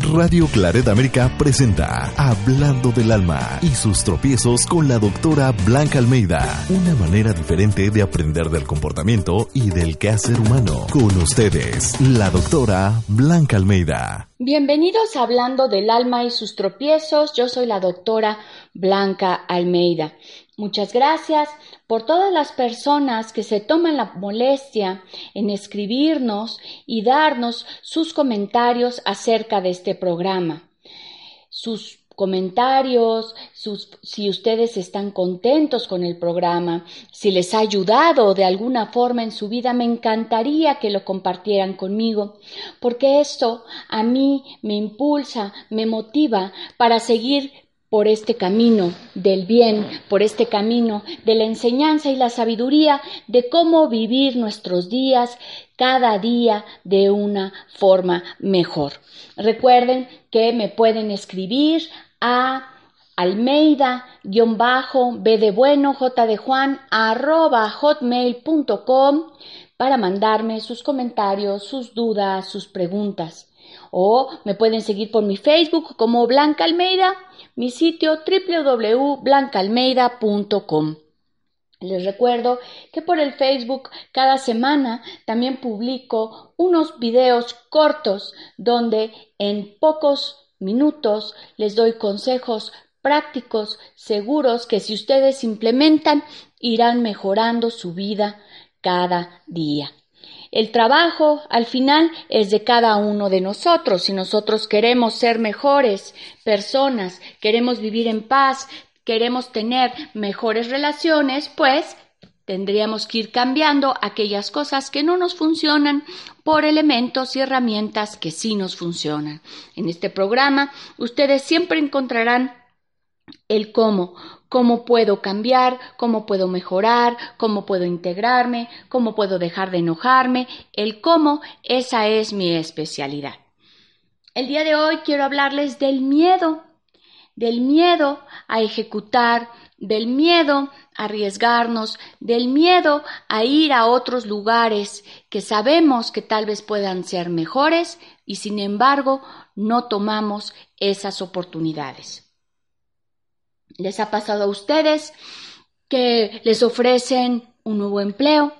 Radio Claret América presenta Hablando del Alma y sus tropiezos con la doctora Blanca Almeida. Una manera diferente de aprender del comportamiento y del quehacer humano. Con ustedes, la doctora Blanca Almeida. Bienvenidos a Hablando del Alma y sus tropiezos. Yo soy la doctora Blanca Almeida. Muchas gracias por todas las personas que se toman la molestia en escribirnos y darnos sus comentarios acerca de este programa. Sus comentarios, si ustedes están contentos con el programa, si les ha ayudado de alguna forma en su vida, me encantaría que lo compartieran conmigo, porque esto a mí me impulsa, me motiva para seguir por este camino del bien, por este camino de la enseñanza y la sabiduría de cómo vivir nuestros días cada día de una forma mejor. Recuerden que me pueden escribir a almeida bajo b j de juan arroba para mandarme sus comentarios, sus dudas, sus preguntas o me pueden seguir por mi Facebook como Blanca Almeida, mi sitio www.blancaalmeida.com. Les recuerdo que por el Facebook cada semana también publico unos videos cortos donde en pocos minutos les doy consejos prácticos, seguros, que si ustedes implementan irán mejorando su vida cada día. El trabajo al final es de cada uno de nosotros. Si nosotros queremos ser mejores personas, queremos vivir en paz, queremos tener mejores relaciones, pues tendríamos que ir cambiando aquellas cosas que no nos funcionan por elementos y herramientas que sí nos funcionan. En este programa ustedes siempre encontrarán el cómo, cómo puedo cambiar, cómo puedo mejorar, cómo puedo integrarme, cómo puedo dejar de enojarme, el cómo, esa es mi especialidad. El día de hoy quiero hablarles del miedo, del miedo a ejecutar, del miedo a arriesgarnos, del miedo a ir a otros lugares que sabemos que tal vez puedan ser mejores y sin embargo no tomamos esas oportunidades. ¿Les ha pasado a ustedes que les ofrecen un nuevo empleo?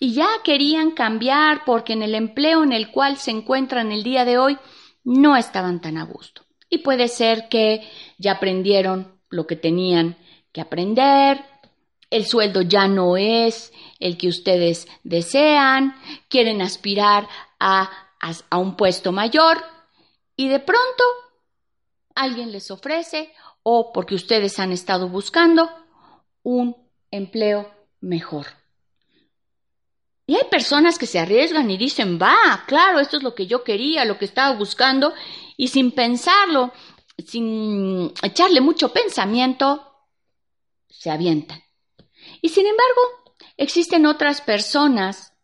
Y ya querían cambiar porque en el empleo en el cual se encuentran el día de hoy no estaban tan a gusto. Y puede ser que ya aprendieron lo que tenían que aprender, el sueldo ya no es el que ustedes desean, quieren aspirar a, a, un puesto mayor y de pronto alguien les ofrece o porque ustedes han estado buscando un empleo mejor. Y hay personas que se arriesgan y dicen, va, claro, esto es lo que yo quería, lo que estaba buscando, y sin pensarlo, sin echarle mucho pensamiento, se avientan. Y sin embargo, existen otras personas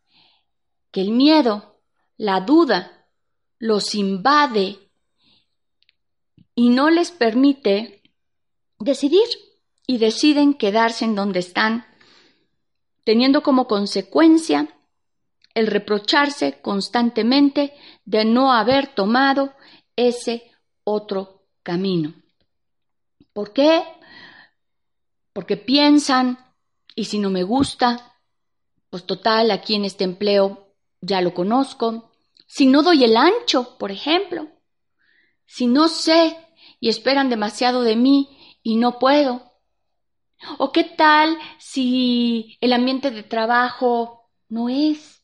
que el miedo, la duda, los invade y no les permite decidir y deciden quedarse en donde están, teniendo como consecuencia el reprocharse constantemente de no haber tomado ese otro camino. ¿Por qué? Porque piensan, y si no me gusta, pues total, aquí en este empleo ya lo conozco. Si no doy el ancho, por ejemplo, si no sé y esperan demasiado de mí y no puedo? ¿O qué tal si el ambiente de trabajo no es?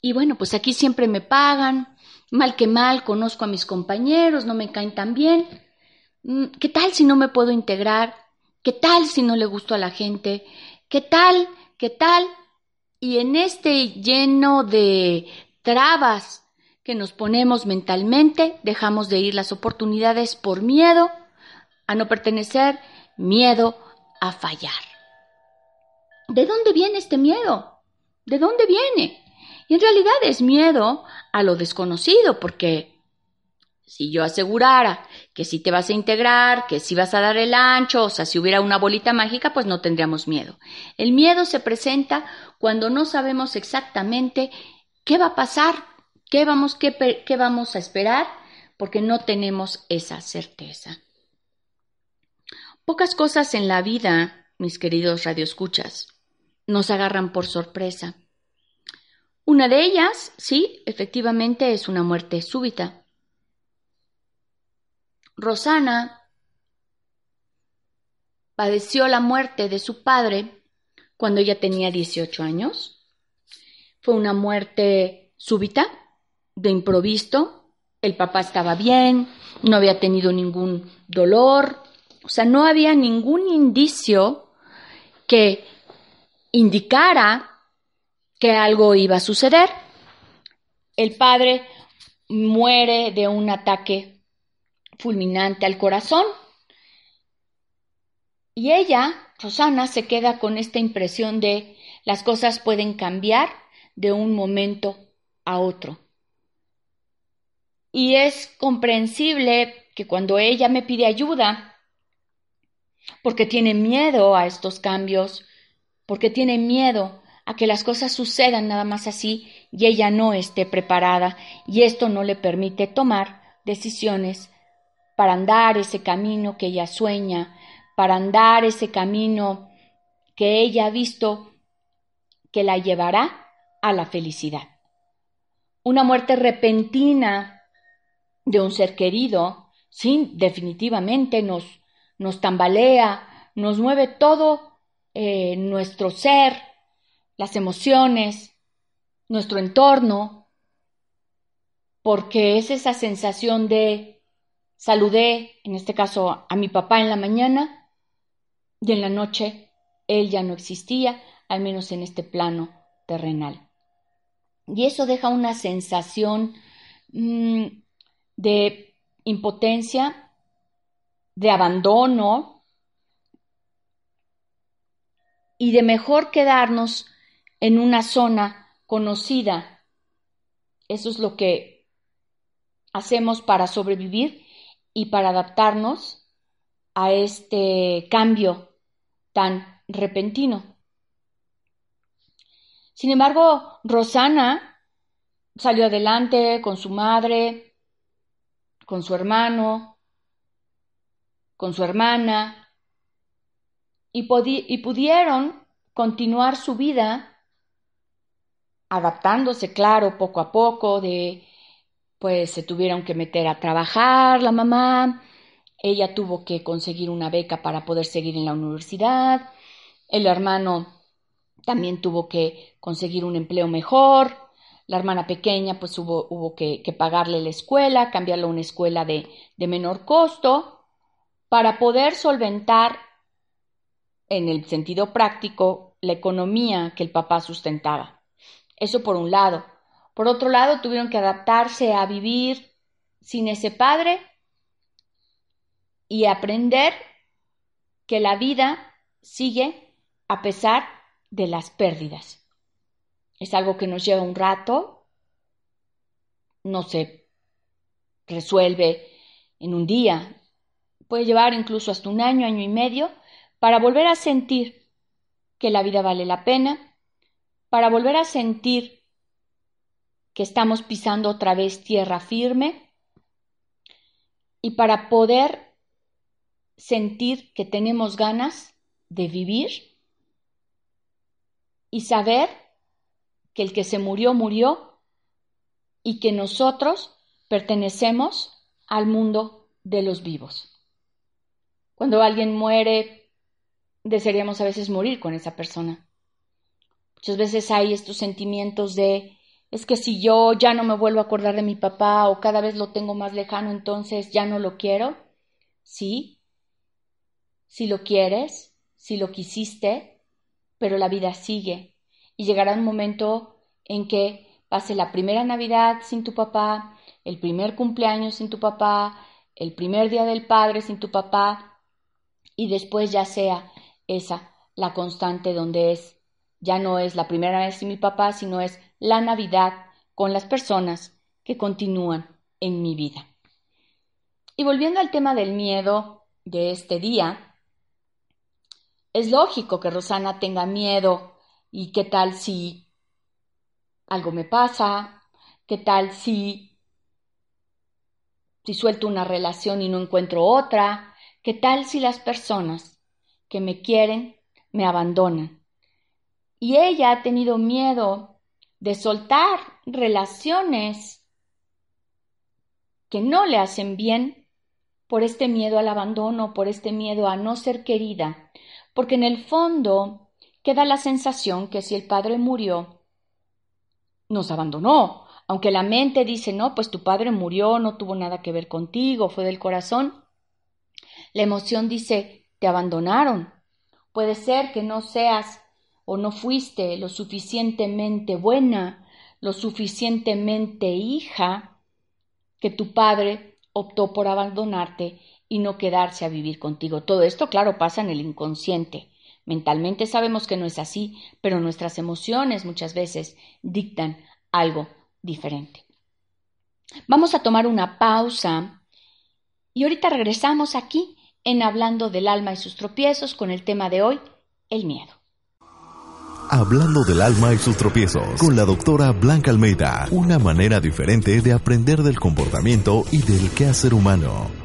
Y bueno, pues aquí siempre me pagan, mal que mal conozco a mis compañeros, no me caen tan bien. Mm, ¿Qué tal si no me puedo integrar? ¿Qué tal si no le gusto a la gente? ¿Qué tal? ¿Qué tal? Y en este lleno de trabas que nos ponemos mentalmente, dejamos de ir las oportunidades por miedo a no pertenecer, miedo a fallar. ¿De dónde viene este miedo? ¿De dónde viene? Y en realidad es miedo a lo desconocido, porque si yo asegurara que si te vas a integrar, que si vas a dar el ancho, o sea, si hubiera una bolita mágica, pues no tendríamos miedo. El miedo se presenta cuando no sabemos exactamente qué va a pasar, qué vamos, qué, qué vamos a esperar porque no tenemos esa certeza. Pocas cosas en la vida, mis queridos radioescuchas, nos agarran por sorpresa. Una de ellas, sí, efectivamente es una muerte súbita. Rosana padeció la muerte de su padre cuando ella tenía 18 años. Fue una muerte súbita, de improviso. El papá estaba bien, no había tenido ningún dolor, o sea, no había ningún indicio que indicara que algo iba a suceder. El padre muere de un ataque fulminante al corazón y ella, Rosana, se queda con esta impresión de las cosas pueden cambiar de un momento a otro. Y es comprensible que cuando ella me pide ayuda, porque tiene miedo a estos cambios, porque tiene miedo a que las cosas sucedan nada más así y ella no esté preparada y esto no le permite tomar decisiones para andar ese camino que ella sueña, para andar ese camino que ella ha visto que la llevará a la felicidad. Una muerte repentina de un ser querido, sí, definitivamente nos, nos tambalea, nos mueve todo eh, nuestro ser, las emociones, nuestro entorno, porque es esa sensación de saludé, en este caso, a mi papá en la mañana, y en la noche él ya no existía, al menos en este plano terrenal. Y eso deja una sensación mm, de impotencia, de abandono y de mejor quedarnos en una zona conocida. Eso es lo que hacemos para sobrevivir y para adaptarnos a este cambio tan repentino. Sin embargo, Rosana salió adelante con su madre, con su hermano, con su hermana, y, y pudieron continuar su vida adaptándose, claro, poco a poco, de pues se tuvieron que meter a trabajar la mamá, ella tuvo que conseguir una beca para poder seguir en la universidad. El hermano también tuvo que conseguir un empleo mejor. La hermana pequeña pues hubo, hubo que, pagarle la escuela, cambiarla a una escuela de, de menor costo para poder solventar en el sentido práctico la economía que el papá sustentaba. Eso por un lado. Por otro lado, tuvieron que adaptarse a vivir sin ese padre y aprender que la vida sigue a pesar de las pérdidas. Es algo que nos lleva un rato, no se resuelve en un día, puede llevar incluso hasta un año, año y medio, para volver a sentir que la vida vale la pena, para volver a sentir que estamos pisando otra vez tierra firme y para poder sentir que tenemos ganas de vivir y saber que el que se murió murió y que nosotros pertenecemos al mundo de los vivos. Cuando alguien muere, desearíamos a veces morir con esa persona. Muchas veces hay estos sentimientos de es que si yo ya no me vuelvo a acordar de mi papá o cada vez lo tengo más lejano, entonces ya no lo quiero. Sí, si lo quieres, si lo quisiste, pero la vida sigue y llegará un momento en que pase la primera Navidad sin tu papá, el primer cumpleaños sin tu papá, el primer día del padre sin tu papá y después ya sea esa la constante donde es ya no es la primera vez sin mi papá, sino es la Navidad con las personas que continúan en mi vida. Y volviendo al tema del miedo de este día, es lógico que Rosana tenga miedo y qué tal si algo me pasa, qué tal si si suelto una relación y no encuentro otra? ¿Qué tal si las personas que me quieren me abandonan? Y ella ha tenido miedo de soltar relaciones que no le hacen bien por este miedo al abandono, por este miedo a no ser querida, porque en el fondo queda la sensación que si el padre murió, nos abandonó, aunque la mente dice, no, pues tu padre murió, no tuvo nada que ver contigo, fue del corazón, la emoción dice, te abandonaron. Puede ser que no seas o no fuiste lo suficientemente buena, lo suficientemente hija, que tu padre optó por abandonarte y no quedarse a vivir contigo. Todo esto, claro, pasa en el inconsciente. Mentalmente sabemos que no es así, pero nuestras emociones muchas veces dictan algo diferente. Vamos a tomar una pausa y ahorita regresamos aquí en Hablando del alma y sus tropiezos con el tema de hoy, el miedo. Hablando del alma y sus tropiezos con la doctora Blanca Almeida, una manera diferente de aprender del comportamiento y del quehacer humano.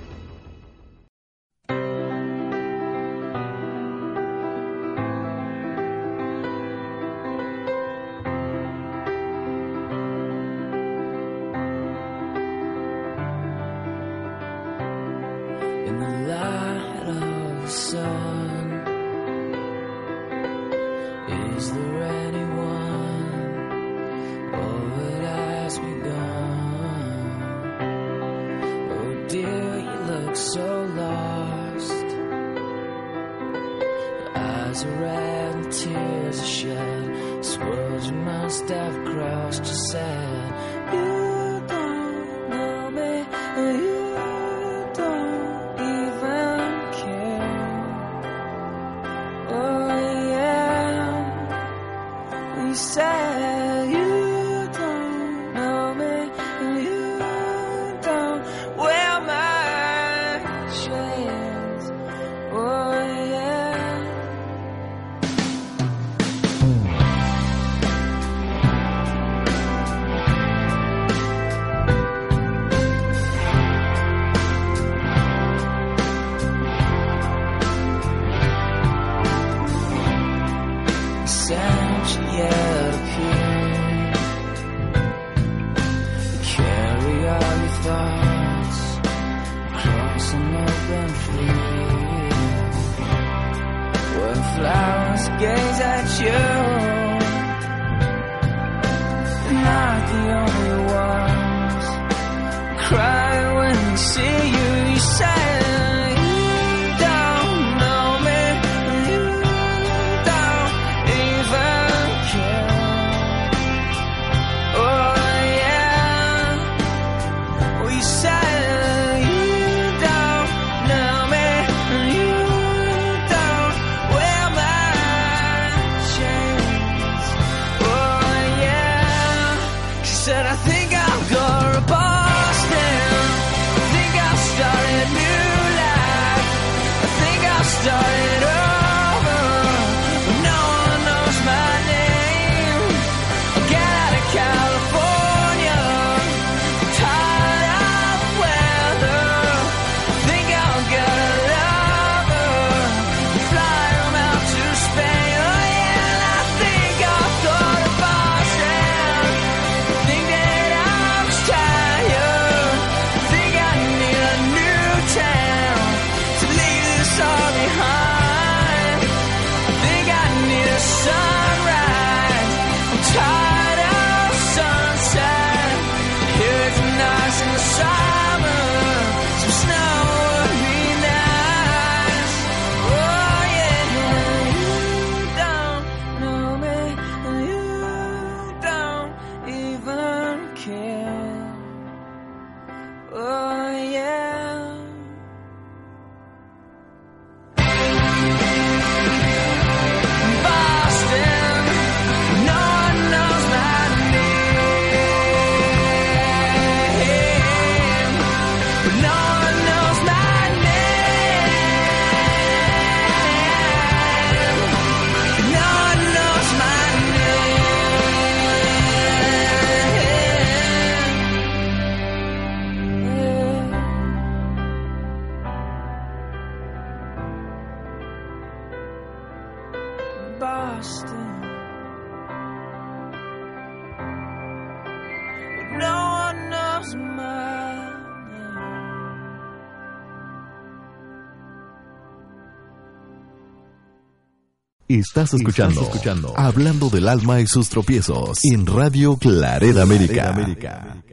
Estás escuchando, escuchando Hablando del alma y sus tropiezos en Radio Claret América.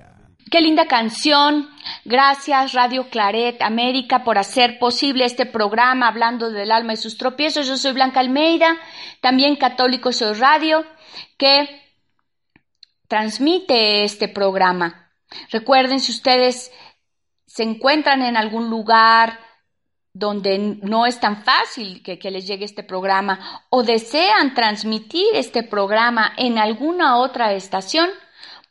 Qué linda canción. Gracias Radio Claret América por hacer posible este programa Hablando del alma y sus tropiezos. Yo soy Blanca Almeida, también católico soy radio, que transmite este programa. Recuerden si ustedes se encuentran en algún lugar donde no es tan fácil que, les llegue este programa o desean transmitir este programa en alguna otra estación,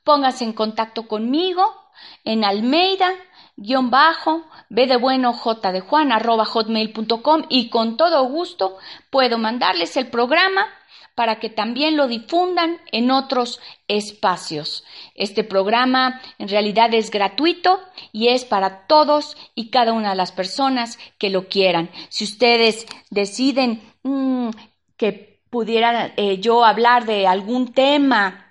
pónganse en contacto conmigo en Almeida, guion bajo, B de bueno, J de Juan, hotmail.com y con todo gusto puedo mandarles el programa para que también lo difundan en otros espacios. Este programa en realidad es gratuito y es para todos y cada una de las personas que lo quieran. Si ustedes deciden mm, que pudiera eh, yo hablar de algún tema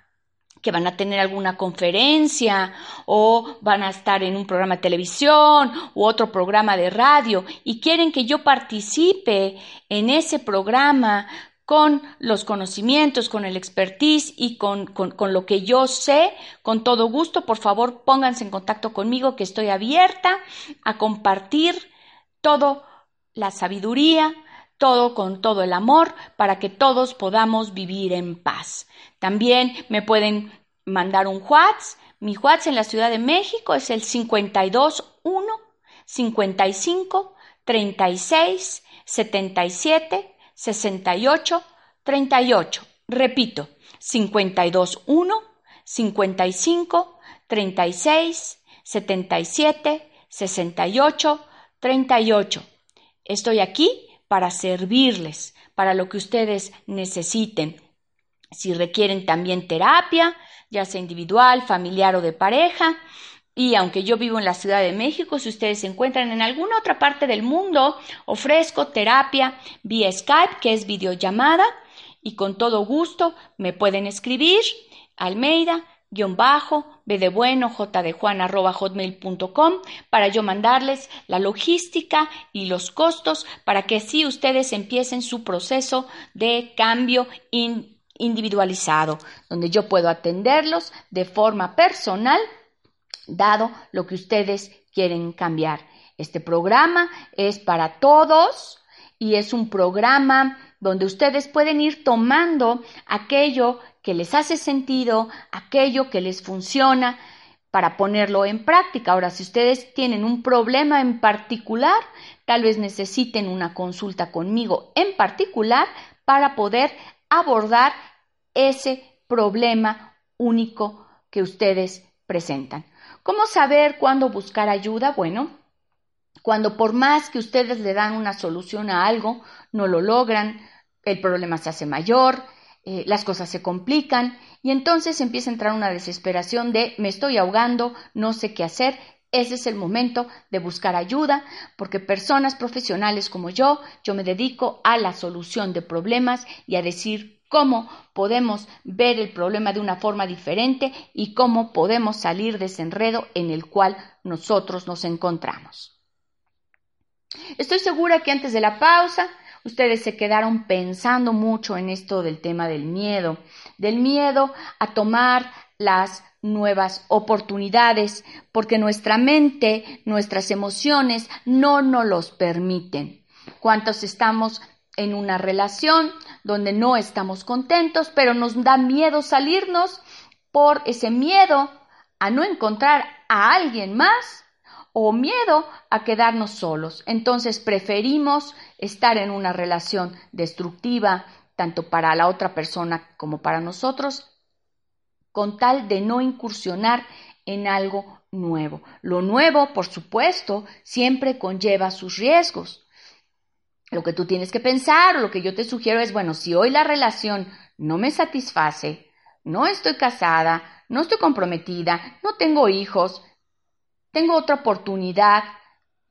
que van a tener alguna conferencia o van a estar en un programa de televisión u otro programa de radio y quieren que yo participe en ese programa con los conocimientos, con el expertise y con, con, lo que yo sé, con todo gusto, por favor pónganse en contacto conmigo que estoy abierta a compartir todo la sabiduría, todo con todo el amor, para que todos podamos vivir en paz. También me pueden mandar un WhatsApp. Mi WhatsApp en la Ciudad de México es el 521 55 36 77 68 38. Repito, 52 1 55 36 77 68 38. Estoy aquí para servirles, para lo que ustedes necesiten. Si requieren también terapia, ya sea individual, familiar o de pareja, y aunque yo vivo en la Ciudad de México, si ustedes se encuentran en alguna otra parte del mundo, ofrezco terapia vía Skype, que es videollamada, y con todo gusto me pueden escribir Almeida guion bajo, B bueno, J de Juan, arroba para yo mandarles la logística y los costos para que así ustedes empiecen su proceso de cambio individualizado, donde yo puedo atenderlos de forma personal dado lo que ustedes quieren cambiar. Este programa es para todos y es un programa donde ustedes pueden ir tomando aquello que les hace sentido, aquello que les funciona para ponerlo en práctica. Ahora, si ustedes tienen un problema en particular, tal vez necesiten una consulta conmigo en particular para poder abordar ese problema único que ustedes presentan. ¿Cómo saber cuándo buscar ayuda? Bueno, cuando por más que ustedes le dan una solución a algo, no lo logran, el problema se hace mayor, eh, las cosas se complican y entonces empieza a entrar una desesperación de me estoy ahogando, no sé qué hacer. Ese es el momento de buscar ayuda, porque personas profesionales como yo, yo me dedico a la solución de problemas y a decir cómo podemos ver el problema de una forma diferente y cómo podemos salir de ese enredo en el cual nosotros nos encontramos. Estoy segura que antes de la pausa ustedes se quedaron pensando mucho en esto del tema del miedo, del miedo a tomar las nuevas oportunidades, porque nuestra mente, nuestras emociones no nos los permiten. ¿Cuántos estamos en una relación donde no estamos contentos, pero nos da miedo salirnos por ese miedo a no encontrar a alguien más o miedo a quedarnos solos. Entonces preferimos estar en una relación destructiva, tanto para la otra persona como para nosotros, con tal de no incursionar en algo nuevo. Lo nuevo, por supuesto, siempre conlleva sus riesgos. Lo que tú tienes que pensar lo que yo te sugiero es, bueno, si hoy la relación no me satisface, no estoy casada, no estoy comprometida, no tengo hijos, tengo otra oportunidad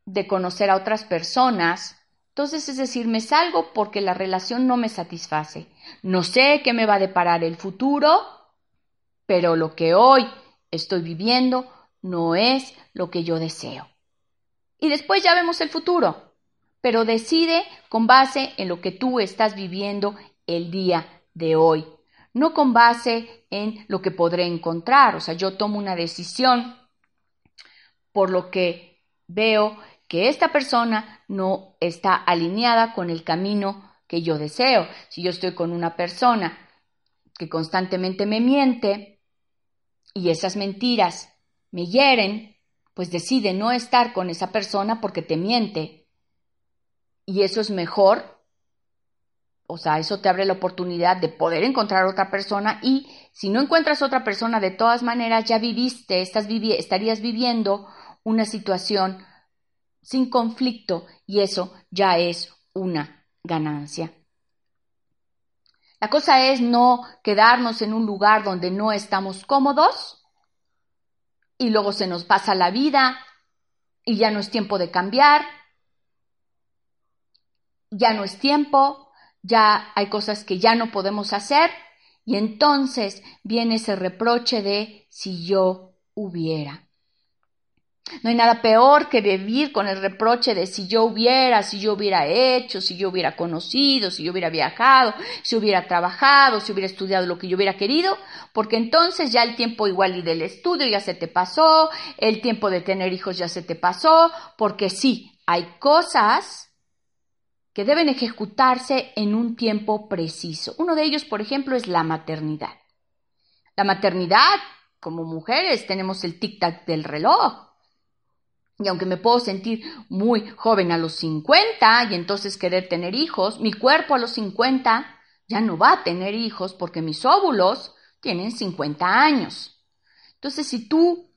de conocer a otras personas, entonces es decir, me salgo porque la relación no me satisface. No sé qué me va a deparar el futuro, pero lo que hoy estoy viviendo no es lo que yo deseo. Y después ya vemos el futuro pero decide con base en lo que tú estás viviendo el día de hoy, no con base en lo que podré encontrar, o sea, yo tomo una decisión por lo que veo que esta persona no está alineada con el camino que yo deseo. Si yo estoy con una persona que constantemente me miente y esas mentiras me hieren, pues decide no estar con esa persona porque te miente. Y eso es mejor. O sea, eso te abre la oportunidad de poder encontrar otra persona y si no encuentras otra persona, de todas maneras ya viviste, estás estarías viviendo una situación sin conflicto y eso ya es una ganancia. La cosa es no quedarnos en un lugar donde no estamos cómodos y luego se nos pasa la vida y ya no es tiempo de cambiar, ya no es tiempo, ya hay cosas que ya no podemos hacer y entonces viene ese reproche de si yo hubiera. No hay nada peor que vivir con el reproche de si yo hubiera, si yo hubiera hecho, si yo hubiera conocido, si yo hubiera viajado, si hubiera trabajado, si hubiera estudiado lo que yo hubiera querido, porque entonces ya el tiempo igual y del estudio ya se te pasó, el tiempo de tener hijos ya se te pasó, porque sí, hay cosas que deben ejecutarse en un tiempo preciso. Uno de ellos, por ejemplo, es la maternidad. La maternidad, como mujeres, tenemos el tic-tac del reloj y aunque me puedo sentir muy joven a los 50 y entonces querer tener hijos, mi cuerpo a los 50 ya no va a tener hijos porque mis óvulos tienen 50 años. Entonces, si tú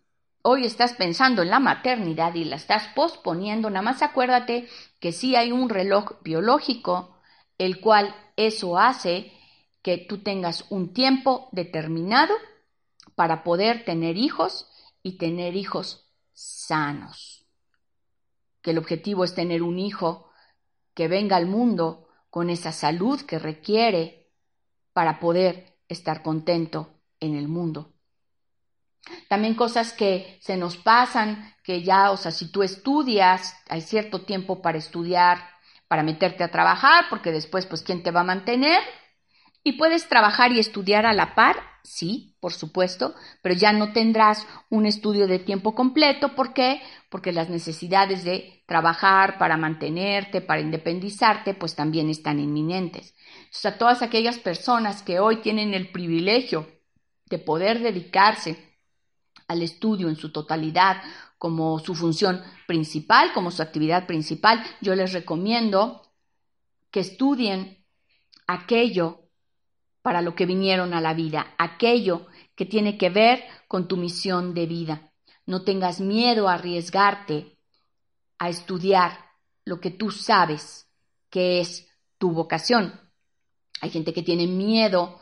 hoy estás pensando en la maternidad y la estás posponiendo, nada más acuérdate que sí hay un reloj biológico, el cual eso hace que tú tengas un tiempo determinado para poder tener hijos y tener hijos sanos. Que el objetivo es tener un hijo que venga al mundo con esa salud que requiere para poder estar contento en el mundo. También cosas que se nos pasan, que ya, o sea, si tú estudias, hay cierto tiempo para estudiar, para meterte a trabajar, porque después, pues, ¿quién te va a mantener? Y puedes trabajar y estudiar a la par, sí, por supuesto, pero ya no tendrás un estudio de tiempo completo. ¿Por qué? Porque las necesidades de trabajar para mantenerte, para independizarte, pues también están inminentes. O sea, todas aquellas personas que hoy tienen el privilegio de poder dedicarse al estudio en su totalidad como su función principal, como su actividad principal, yo les recomiendo que estudien aquello para lo que vinieron a la vida, aquello que tiene que ver con tu misión de vida. No tengas miedo a arriesgarte a estudiar lo que tú sabes que es tu vocación. Hay gente que tiene miedo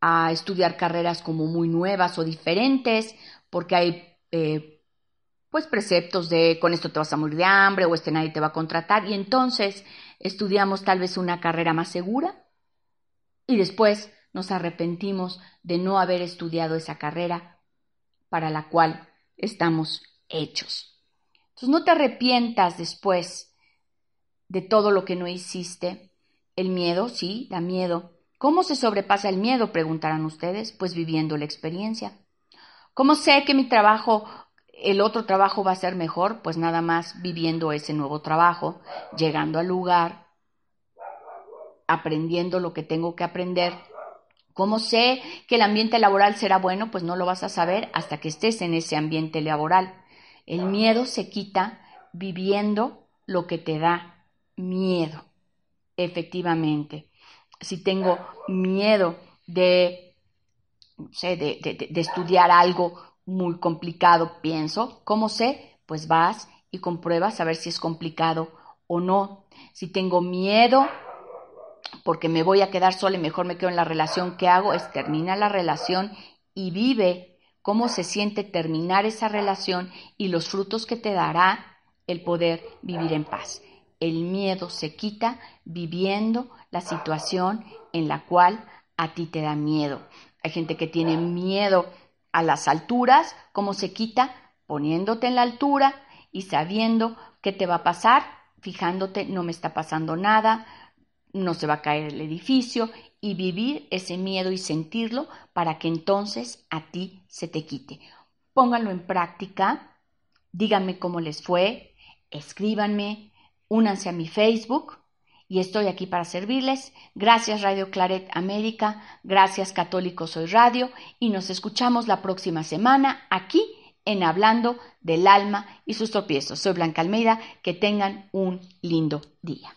a estudiar carreras como muy nuevas o diferentes porque hay eh, pues preceptos de con esto te vas a morir de hambre o este nadie te va a contratar y entonces estudiamos tal vez una carrera más segura y después nos arrepentimos de no haber estudiado esa carrera para la cual estamos hechos. Entonces no te arrepientas después de todo lo que no hiciste. El miedo, sí, da miedo. ¿Cómo se sobrepasa el miedo? Preguntarán ustedes, pues viviendo la experiencia. ¿Cómo sé que mi trabajo, el otro trabajo va a ser mejor? Pues nada más viviendo ese nuevo trabajo, llegando al lugar, aprendiendo lo que tengo que aprender ¿Cómo sé que el ambiente laboral será bueno? Pues no lo vas a saber hasta que estés en ese ambiente laboral. El miedo se quita viviendo lo que te da miedo. Efectivamente. Si tengo miedo de, no sé, de, de estudiar algo muy complicado, pienso, ¿cómo sé? Pues vas y compruebas a ver si es complicado o no. Si tengo miedo porque me voy a quedar sola y mejor me quedo en la relación que hago, es termina la relación y vive cómo se siente terminar esa relación y los frutos que te dará el poder vivir en paz. El miedo se quita viviendo la situación en la cual a ti te da miedo. Hay gente que tiene miedo a las alturas, ¿cómo se quita? Poniéndote en la altura y sabiendo qué te va a pasar, fijándote, no me está pasando nada, no se va a caer el edificio y vivir ese miedo y sentirlo para que entonces a ti se te quite. Pónganlo en práctica, díganme cómo les fue, escríbanme, únanse a mi Facebook y estoy aquí para servirles. Gracias Radio Claret América, gracias Católico Soy Radio y nos escuchamos la próxima semana aquí en Hablando del Alma y sus tropiezos. Soy Blanca Almeida, que tengan un lindo día.